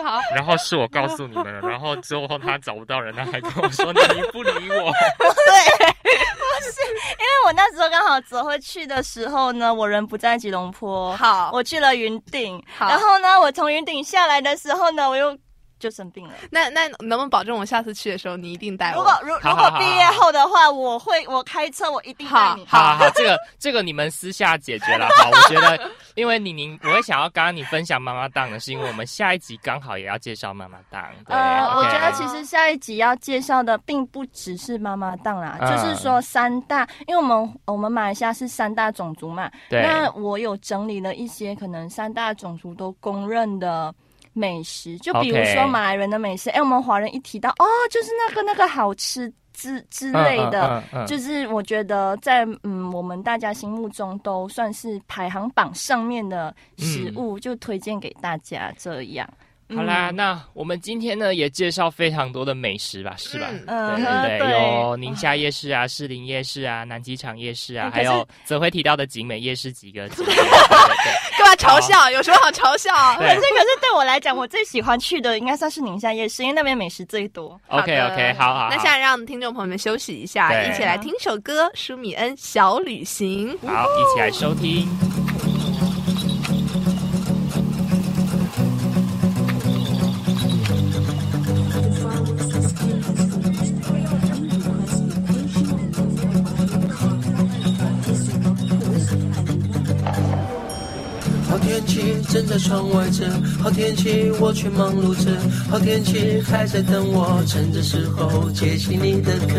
<laughs> 好，然后是我告诉你们，然后之后他找不到人，他还跟我说你不理我。<laughs> 因为我那时候刚好泽会去的时候呢，我人不在吉隆坡，好。我去了云顶，好。然后呢，我从云顶下来的时候呢，我又就生病了。那那能不能保证我下次去的时候你一定带我？如果如如果毕业后的话，我会我开车，我一定带你。好好好，这个 <laughs> 这个你们私下解决了。好，我觉得，因为你您我会想要刚刚你分享妈妈档的，是因为我们下一集刚好也要介绍妈妈档。对，呃，我觉得其实下一集要介绍的并不只是妈妈档啦，嗯就是说三大，因为我们我们马来西亚是三大种族嘛，对那我有整理了一些可能三大种族都公认的美食，就比如说马来人的美食，哎、我们华人一提到哦，就是那个那个好吃之之类的。嗯嗯嗯就是我觉得在嗯我们大家心目中都算是排行榜上面的食物，就推荐给大家这样。好啦，那我们今天呢也介绍非常多的美食吧，是吧？嗯。对有宁夏夜市啊、士林夜市啊、南机场夜市啊，<laughs> 还有则会提到的景美夜市几个 <laughs> 嘲笑？有什么好嘲笑？<laughs> 对可是可是对我来讲，我最喜欢去的应该算是宁夏夜市，因为那边美食最多。OK OK，好好好。那现在让听众朋友们休息一下，一起来听首歌《舒米恩小旅行》。好，一起来收听。好天气正在窗外着，好天气我却忙碌着，好天气还在等我，趁着时候接起你的歌。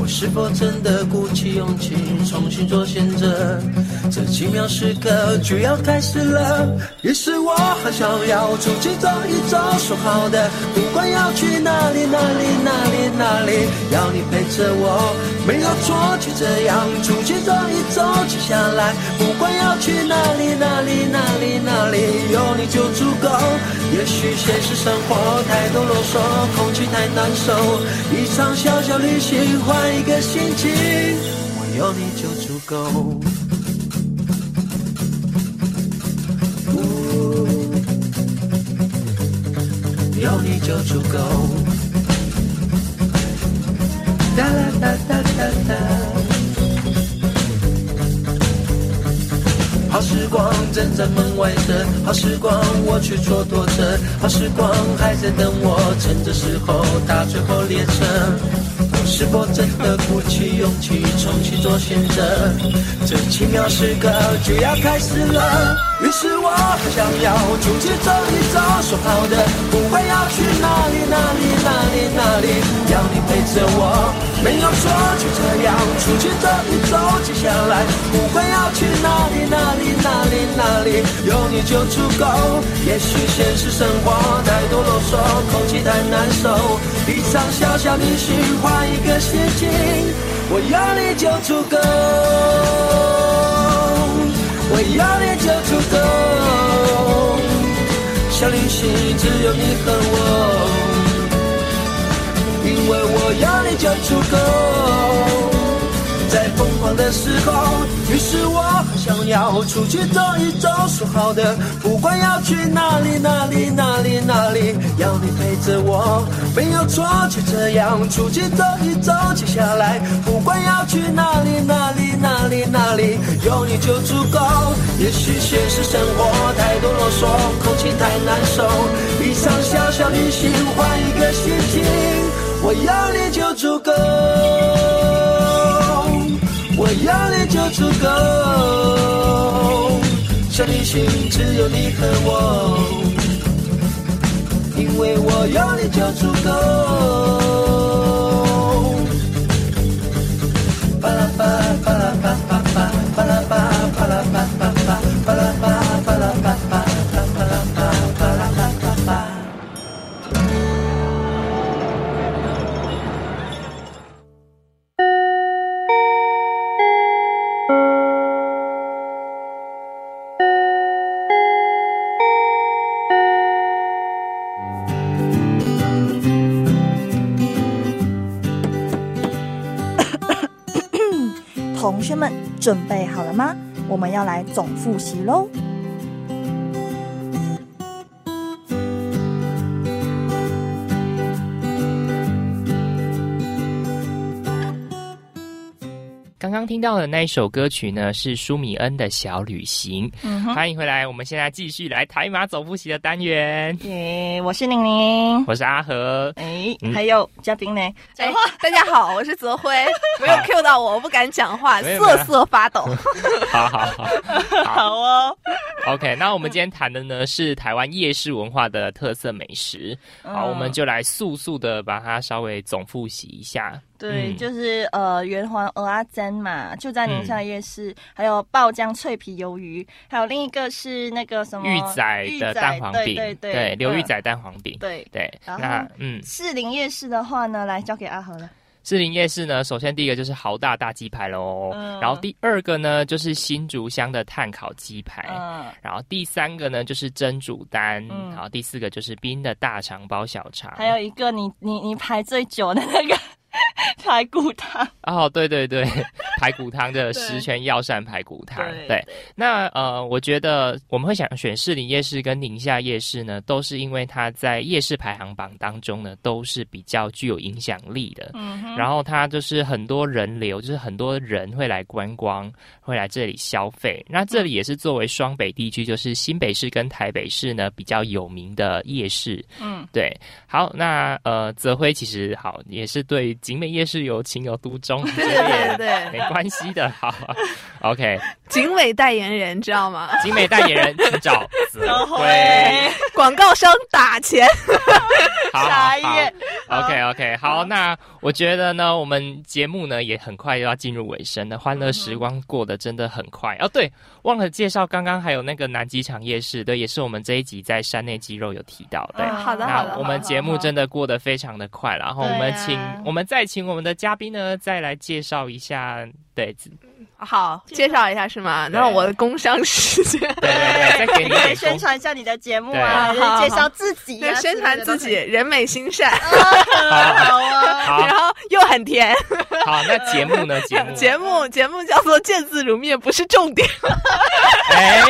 我是否真的鼓起勇气重新做选择？这奇妙时刻就要开始了。于是我很想要出去走一走，说好的，不管要去哪里哪里哪里哪里，要你陪着我，没有错，就这样出去走一走，接下来不管要去哪里哪里哪里哪里，有你就足够。也许现实生活太多啰嗦，空气太难受，一场小小旅行换一个心情，我有你就足够。有你就足够。哒啦哒哒哒哒。好时光正在门外等，好时光我却蹉跎着，好时光还在等我，趁着时候搭最后列车。我是否真的鼓起勇气重新做选择？这奇妙时刻就要开始了。于是我很想要出去走一走，说好的不管要去哪里哪里哪里哪里，要你陪着我，没有错，就这样出去走一走。接下来不管要去哪里哪里哪里哪里，有你就足够。也许现实生活太多啰嗦，空气太难受，一场小小旅行换一个心情，我有你就足够。只有你和我，因为我有你就足够。在疯狂的时候，于是我想要出去走一走，说好的，不管要去哪里哪里哪里哪里，要你陪着我，没有错，就这样出去走一走。接下来不管要去哪里哪里哪里哪里，有你就足够。也许现实生活太多啰嗦，空气太难受，一场小小旅行换一个心情，我要你就足够。我要你就足够，小旅行只有你和我，因为我有你就足够。同学们准备好了吗？我们要来总复习喽。刚刚听到的那一首歌曲呢，是舒米恩的小旅行。嗯，欢迎回来，我们现在继续来台马总复习的单元。耶，我是宁宁。我是阿和，哎嗯，还有嘉宾呢？哎，大家好，我是泽辉，<laughs> 没有 Q 到我，我不敢讲话，瑟瑟发抖。<laughs> 好好好好哦。，OK。那我们今天谈的呢是台湾夜市文化的特色美食。好，嗯我们就来速速的把它稍微总复习一下。对，嗯。就是呃圆环鹅阿珍嘛，就在宁夏夜市，还有爆浆脆皮鱿鱼，还有另一个是那个什么玉仔的蛋黄饼，对对对，刘玉嗯仔蛋黄饼，对。对。那嗯，士林夜市的话呢，来交给阿和了。士林夜市呢，首先第一个就是豪大大鸡排喽，嗯。然后第二个呢就是新竹香的炭烤鸡排，嗯，然后第三个呢就是蒸煮蛋，嗯。然后第四个就是冰的大肠包小肠，还有一个你你你排最久的那个 <laughs> 排骨汤，哦，对对对，<laughs> 排骨汤的十全药膳排骨汤。对对，那呃，我觉得我们会想选士林夜市跟宁夏夜市呢，都是因为它在夜市排行榜当中呢，都是比较具有影响力的。嗯哼，然后它就是很多人流，就是很多人会来观光，会来这里消费。那这里也是作为双北地区，就是新北市跟台北市呢比较有名的夜市。嗯，对，好，那呃，泽辉其实好也是对景美夜市有情有独钟，这对也对对没关系的。好，OK，警美代言人知道吗？警美代言人请找广告商打钱。<laughs> 好，OK OK，好，那我觉得呢，我们节目呢也很快又要进入尾声了，欢乐时光过得真的很快。哦，对，忘了介绍，刚刚还有那个南机场夜市，对，也是我们这一集在山内肌肉有提到的。嗯好的好的那我们节目真的过得非常的快，然后我们请、我们再请请我们的嘉宾呢，再来介绍一下，对，好，介绍一下是吗？那我的工商时间。对对对，再给你宣传一下你的节目啊，介绍自己对啊，，宣传自己，人美心善，<laughs> 好啊，好然后又很甜。好，那节目呢？<laughs> 节目节目节目叫做“见字如面”，不是重点。哎，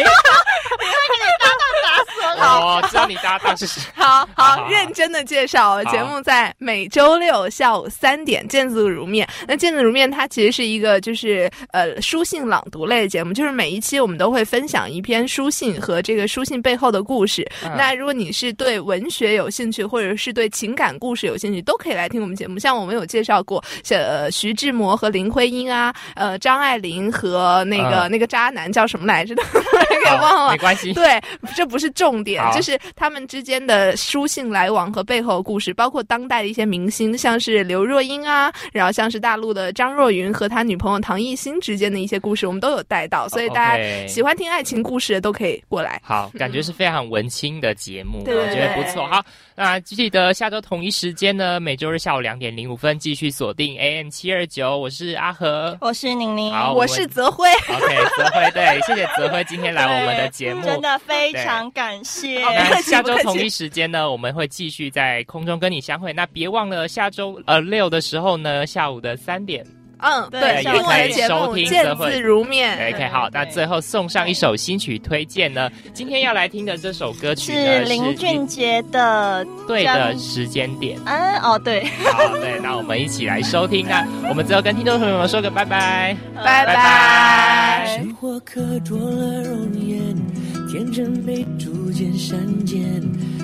好我知道你搭档是谁。<laughs> 好好好好，认真的介绍。节目在每周六下午三点，见字如面。那见字如面，它其实是一个就是呃书信朗读类的节目，就是每一期我们都会分享一篇书信和这个书信背后的故事。嗯那如果你是对文学有兴趣，或者是对情感故事有兴趣，都可以来听我们节目。像我们有介绍过，像呃徐志摩和林徽因啊，呃张爱玲和那个、嗯那个渣男叫什么来着的，<laughs> 给忘了没。关系。<laughs> 对，这不是重点，就是他们之间的书信来往和背后的故事，包括当代的一些明星，像是刘若英啊，然后像是大陆的张若昀和他女朋友唐艺昕之间的一些故事，我们都有带到，所以大家喜欢听爱情故事的都可以过来。好，<laughs> 感觉是非常文青的节目，对我觉得不错。好，那记得下周同一时间呢，每周日下午两点零五分继续锁定 AM 七二九，我是阿和。我是宁宁，好我是泽辉，<laughs> OK，泽辉，对，谢谢泽辉今天来我们的节目。真的非常感谢。下周同一时间呢，我们会继续在空中跟你相会。那别忘了下周呃六的时候呢，下午的三点嗯，对对，也可以收听《见字如面》。OK，好，那最后送上一首新曲推荐呢。今天要来听的这首歌曲是林俊杰的对的将时间点。嗯，哦对，好，对，那我们一起来收听。那 <laughs> 我们最后跟听众朋友们说个拜拜。拜拜拜。生活刻着了容颜，天真被逐渐删减，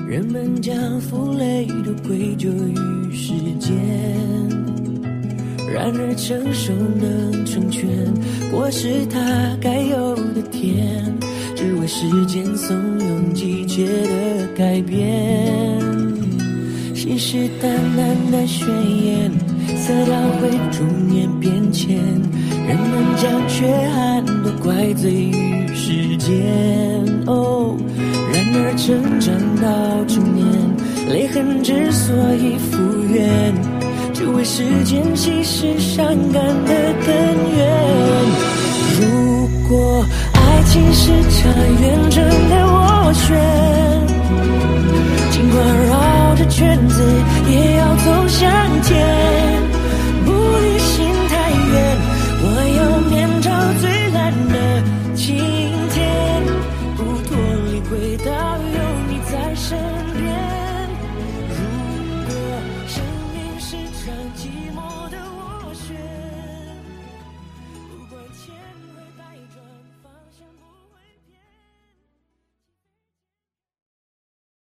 人们将负累都归咎于时间。然而成熟能成全，果实它该有的甜，只为时间怂恿季节的改变。信誓旦旦的宣言，色调会逐年变迁，人们将缺憾都怪罪于时间。哦，然而成长到中年，泪痕之所以复原，只为时间稀释伤感的根源。如果爱情是场远征的斡旋。尽管绕着圈子，也要走向前。不